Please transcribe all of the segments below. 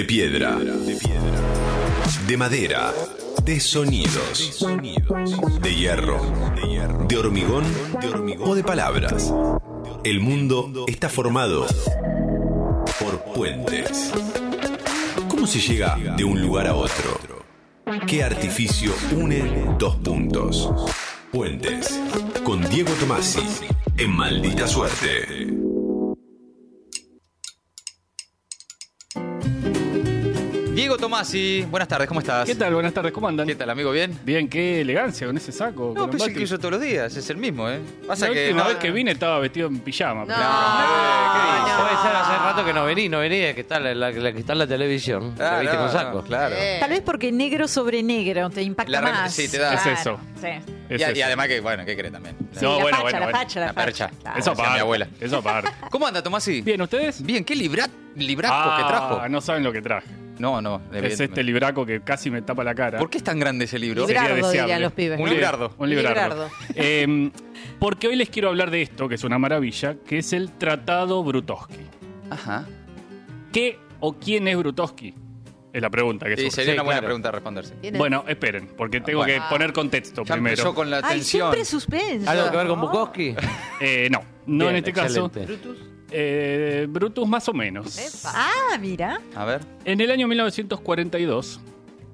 De piedra. De madera. De sonidos. De hierro. De hormigón. O de palabras. El mundo está formado por puentes. ¿Cómo se llega de un lugar a otro? ¿Qué artificio une dos puntos? Puentes. Con Diego Tomasi. En maldita suerte. Diego Tomasi, buenas tardes, ¿cómo estás? ¿Qué tal? Buenas tardes, ¿cómo andan? ¿Qué tal, amigo? ¿Bien? Bien, qué elegancia con ese saco. No, con pensé el que uso todos los días, es el mismo, ¿eh? Pasa La que. última no- vez que vine estaba vestido en pijama. pero- Eh, ¿qué dices? Puede ser hace rato que no vení, no vení, que está la, la- la que está en la televisión. Ah, Te viste no, con saco. no, claro. Tal vez porque negro sobre negro te impacta más. sí, te da- Es eso. Sí. Es Y, a- eso. y además que, bueno, ¿qué crees también? Sí, No, la bueno, facha, bueno, la facha, la La facha. percha. Claro. Eso Decía mi aparte. abuela. Eso aparte. ¿Cómo anda, Tomasi? Bien, ¿ustedes? Bien, ¿qué libra... libraco ah, que trajo? no saben lo que traje. No, no. Es este libraco que casi me tapa la cara. ¿Por qué es tan grande ese libro? Sería Librardo, deseable. dirían los pibes. Un ¿no? librardo. Un librardo. Librardo. Eh, porque hoy les quiero hablar de esto, que es una maravilla, que es el Tratado Brutowski. Ajá. ¿Qué o quién es Brutowski? Es la pregunta que Sí, sería Sí, una buena claro. pregunta a responderse. Bueno, esperen, porque tengo Bueno. que poner contexto Ya primero. empezó con la Ay, tensión. siempre suspenso. ¿Algo que ver con. Bukowski? Eh, no, no Bien, en este caso. excelente. Eh, Brutus más o menos. Ah, mira. A ver. En el año 1942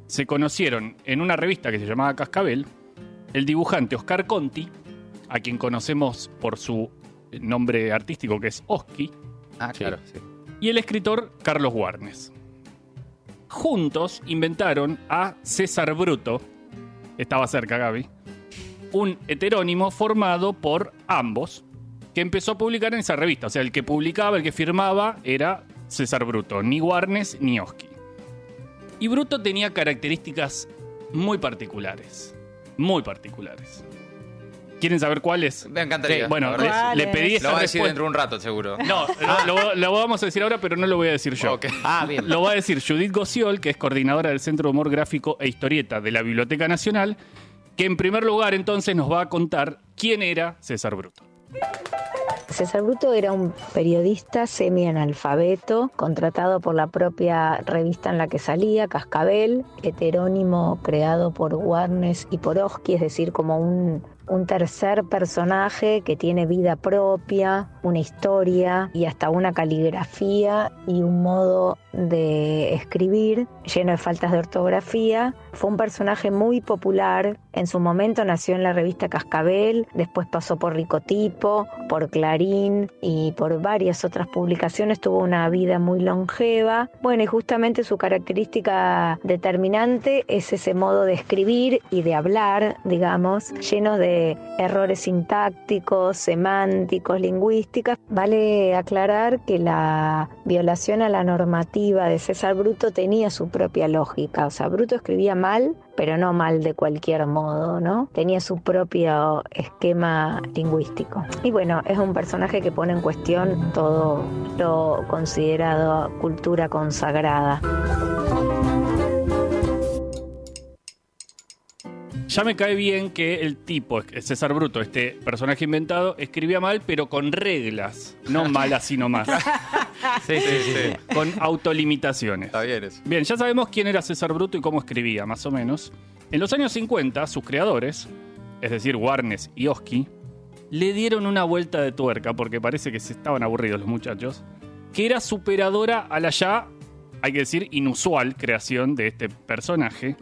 se conocieron en una revista que se llamaba Cascabel el dibujante Oscar Conti, a quien conocemos por su nombre artístico que es Oski, Ah, claro. sí. y el escritor Carlos Warnes. Juntos inventaron a César Bruto, estaba cerca Gaby, un heterónimo formado por ambos, que empezó a publicar en esa revista. O sea, el que publicaba, el que firmaba, era César Bruto, ni Warnes ni Oski. Y Bruto tenía características muy particulares, muy particulares. ¿Quieren saber cuáles? Me encantaría. Sí, bueno, les- le pedí Lo esa va a decir dentro de un rato, seguro. No, lo, lo- lo vamos a decir ahora, pero no lo voy a decir yo. Ah, bien. Lo va a decir Judith Gociol, que es coordinadora del Centro de Humor Gráfico e Historieta de la Biblioteca Nacional, que en primer lugar entonces nos va a contar quién era César Bruto. César Bruto era un periodista semi-analfabeto, contratado por la propia revista en la que salía, Cascabel, heterónimo creado por Warnes y por Oski, es decir, como un, un tercer personaje que tiene vida propia, una historia y hasta una caligrafía y un modo de escribir lleno de faltas de ortografía. Fue un personaje muy popular. En su momento nació en la revista Cascabel, después pasó por Ricotipo, por Clarín y por varias otras publicaciones. Tuvo una vida muy longeva. Bueno, y justamente su característica determinante es ese modo de escribir y de hablar, digamos, lleno de errores sintácticos, semánticos, lingüísticas. Vale aclarar que la violación a la normativa de César Bruto tenía su propia lógica. O sea, Bruto escribía mal, pero no mal de cualquier modo, ¿no? Tenía su propio esquema lingüístico. Y bueno, es un personaje que pone en cuestión todo lo considerado cultura consagrada. Ya me cae bien que el tipo, César Bruto, este personaje inventado, escribía mal, pero con reglas, no mal así nomás, Sí, sí, sí. con autolimitaciones. Está bien eso. Bien, ya sabemos quién era César Bruto y cómo escribía, más o menos. En los años 50, sus creadores, es decir, Warnes y Oski, le dieron una vuelta de tuerca, porque parece que se estaban aburridos los muchachos, que era superadora a la ya, hay que decir, inusual creación de este personaje.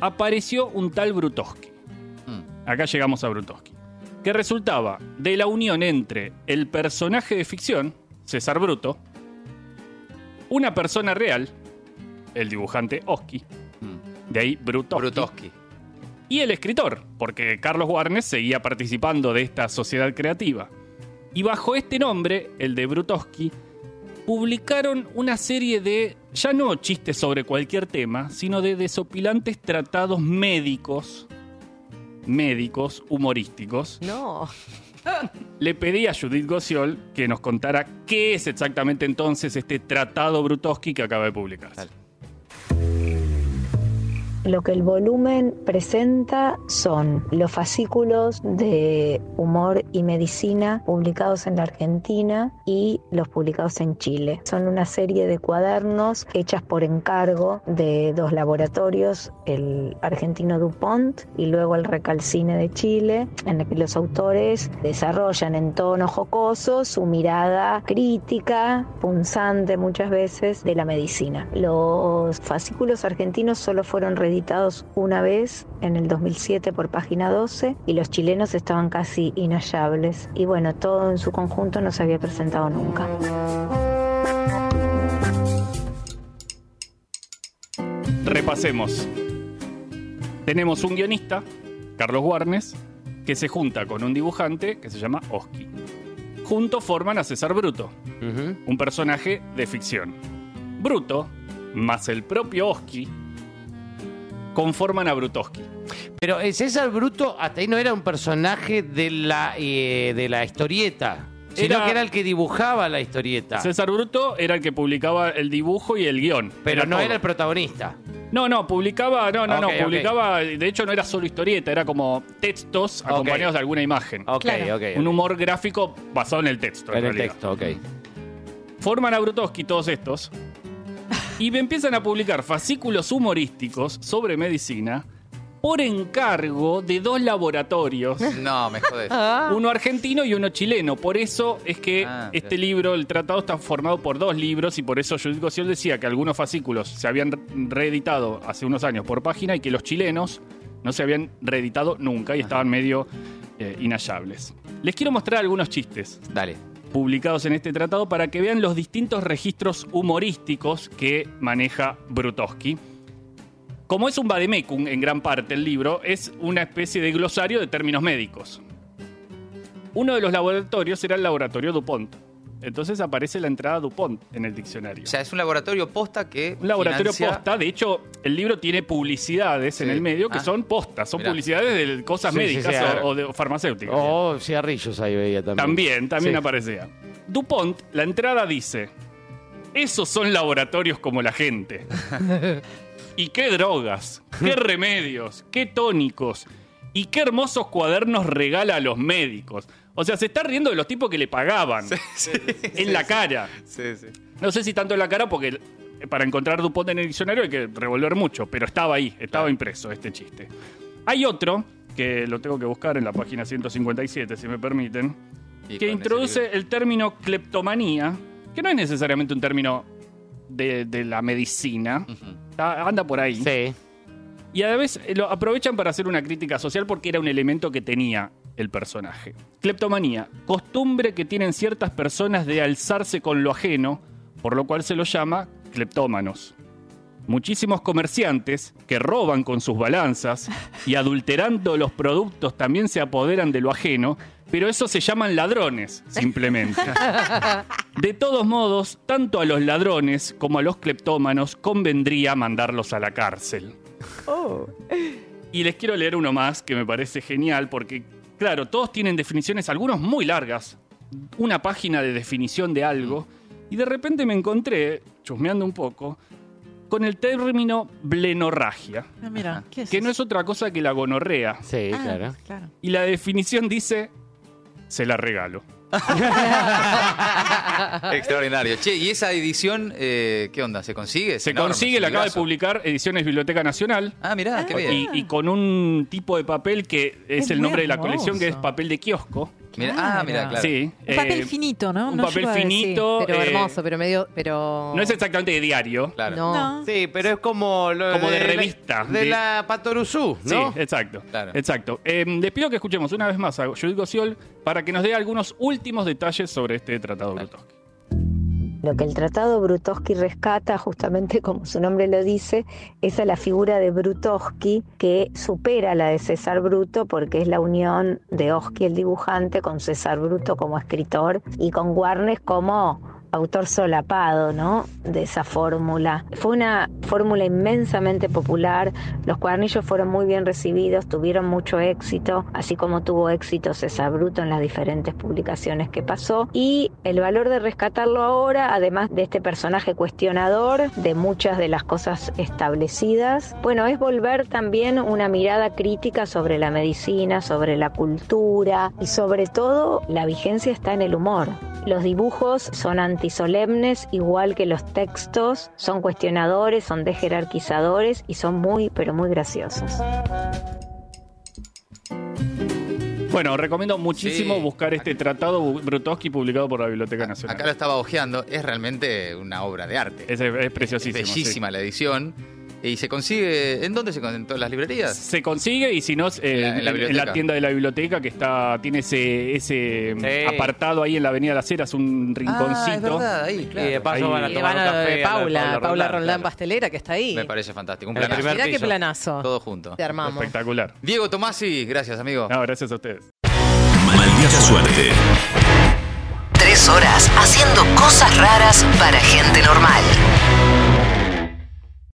Apareció un tal Brutowski. Mm. Acá llegamos a Brutowski. Que resultaba de la unión entre el personaje de ficción, César Bruto, una persona real, el dibujante Oski, Mm. de ahí Brutowski, Brutowski. y el escritor, porque Carlos Warnes seguía participando de esta sociedad creativa. Y bajo este nombre, el de Brutowski, publicaron una serie de, ya no chistes sobre cualquier tema, sino de desopilantes tratados médicos, médicos, humorísticos. No. Le pedí a Judith Gociol que nos contara qué es exactamente entonces este tratado Brutowski que acaba de publicarse. Dale. Lo que el volumen presenta son los fascículos de humor y medicina publicados en la Argentina y los publicados en Chile. Son una serie de cuadernos hechas por encargo de dos laboratorios, el argentino DuPont y luego el Recalcine de Chile, en el que los autores desarrollan en tono jocoso su mirada crítica, punzante muchas veces, de la medicina. Los fascículos argentinos solo fueron reeditados una vez en el 2007 por página 12 y los chilenos estaban casi inhallables. Y bueno, todo en su conjunto no se había presentado nunca. Repasemos. Tenemos un guionista, Carlos Guarnes, que se junta con un dibujante que se llama Oski. Juntos forman a César Bruto, un personaje de ficción. Bruto, más el propio Oski, conforman a Brutoski. Pero eh, César Bruto hasta ahí no era un personaje de la, eh, de la historieta, sino Era- que era el que dibujaba la historieta. César Bruto era el que publicaba el dibujo y el guion. pero no todo. era el protagonista. No, no, publicaba, no, no, Ok, no, publicaba, de hecho no era solo historieta, era como textos acompañados de alguna imagen. Ok, Claro. ok. Un humor gráfico basado en el texto. En el realidad. texto, ok. Forman a Brutoski todos estos y me empiezan a publicar fascículos humorísticos sobre medicina por encargo de dos laboratorios, No, me jodés. uno argentino y uno chileno. Por eso es que Ah, este libro, el tratado, está formado por dos libros y por eso Judith Gossiol decía que algunos fascículos se habían reeditado hace unos años por página y que los chilenos no se habían reeditado nunca y estaban medio eh, inhallables. Les quiero mostrar algunos chistes Dale. Publicados en este tratado para que vean los distintos registros humorísticos que maneja Brutowski. Como es un vademecum en gran parte el libro, es una especie de glosario de términos médicos. Uno de los laboratorios era el laboratorio DuPont. Entonces aparece la entrada DuPont en el diccionario. O sea, es un laboratorio posta que. un laboratorio financia- posta, de hecho, el libro tiene publicidades en el medio que Ah. son postas, son Mirá. publicidades de cosas Sí, sí, médicas sí, o- o, de farmacéuticas. Oh, cigarrillos ahí veía también. También, también Sí. aparecía. DuPont, la entrada dice: Esos son laboratorios como la gente. y qué drogas, qué remedios, qué tónicos y qué hermosos cuadernos regala a los médicos. O sea, se está riendo de los tipos que le pagaban en la cara. Sí, sí. No sé si tanto en la cara porque para encontrar DuPont en el diccionario hay que revolver mucho, pero estaba ahí, estaba impreso este chiste. Hay otro, que lo tengo que buscar en la página 157, si me permiten, que introduce el término cleptomanía, que no es necesariamente un término de, de la medicina, está- anda por ahí. Sí. Y a la vez lo aprovechan para hacer una crítica social porque era un elemento que tenía el personaje. Cleptomanía, costumbre que tienen ciertas personas de alzarse con lo ajeno, por lo cual se lo llama cleptómanos. Muchísimos comerciantes que roban con sus balanzas y adulterando los productos también se apoderan de lo ajeno, pero eso se llaman ladrones, simplemente. De todos modos, tanto a los ladrones como a los cleptómanos convendría mandarlos a la cárcel. Y les quiero leer uno más que me parece genial porque, claro, todos tienen definiciones, algunos muy largas, una página de definición de algo, y de repente me encontré, chusmeando un poco, con el término blenorragia, Ah, mira, ¿qué es que no es otra cosa que la gonorrea. Sí, Ah, claro. claro. Y la definición dice, se la regalo. Extraordinario. Che, ¿y esa edición eh, qué onda? ¿Se consigue? Se enorme, consigue, la acaba de publicar Ediciones Biblioteca Nacional. Ah, mirá, qué bien. Y, y con un tipo de papel que es, Es el nombre de la colección, que es papel de kiosco. Mirá- ah, mira, claro. Sí. Un papel eh, finito, ¿no? Un No papel a finito. Pero eh, hermoso, pero medio. Pero... No es exactamente de diario. Claro. No. No. Sí, pero es como... lo Como de la- revista, De, de- la Patoruzú, ¿no? Sí, exacto. Claro. Exacto. Eh, les pido que escuchemos una vez más a Judith Gossiol para que nos dé algunos últimos detalles sobre este tratado Brutowski. Lo que el Tratado Brutowski rescata, justamente como su nombre lo dice, es a la figura de Brutowski que supera la de César Bruto porque es la unión de Oski el dibujante con César Bruto como escritor y con Warnes como autor solapado, ¿no? De esa fórmula. Fue una fórmula inmensamente popular. Los cuadernillos fueron muy bien recibidos, tuvieron mucho éxito, así como tuvo éxito César Bruto en las diferentes publicaciones que pasó. Y el valor de rescatarlo ahora, además de este personaje cuestionador de muchas de las cosas establecidas, bueno, es volver también una mirada crítica sobre la medicina, sobre la cultura y sobre todo la vigencia está en el humor. Los dibujos son antisolemnes, igual que los textos, son cuestionadores, son desjerarquizadores y son muy, pero muy graciosos. Bueno, recomiendo muchísimo Sí. buscar este tratado Brutowski publicado por la Biblioteca Nacional. Acá lo estaba ojeando, es realmente una obra de arte. Es, es preciosísimo. Es sí. bellísima la edición. Y se consigue. ¿En dónde se consigue? ¿En todas las librerías? Se consigue y si no, eh, En la- en la en, en biblioteca. la tienda de la biblioteca que está tiene ese, ese Sí. apartado ahí en la Avenida Las Heras, un Ah, es rinconcito. verdad, ahí, Y de paso Ahí- van a tomar van un café. de a Paula, Paula, Roldán, Roldán claro. pastelera que está ahí. Me parece fantástico. Un planazo. Mirá qué planazo. Todo junto. Te armamos. Espectacular. Diego Tomasi, gracias, amigo. No, gracias a ustedes. Maldita suerte. Tres horas haciendo cosas raras para gente normal.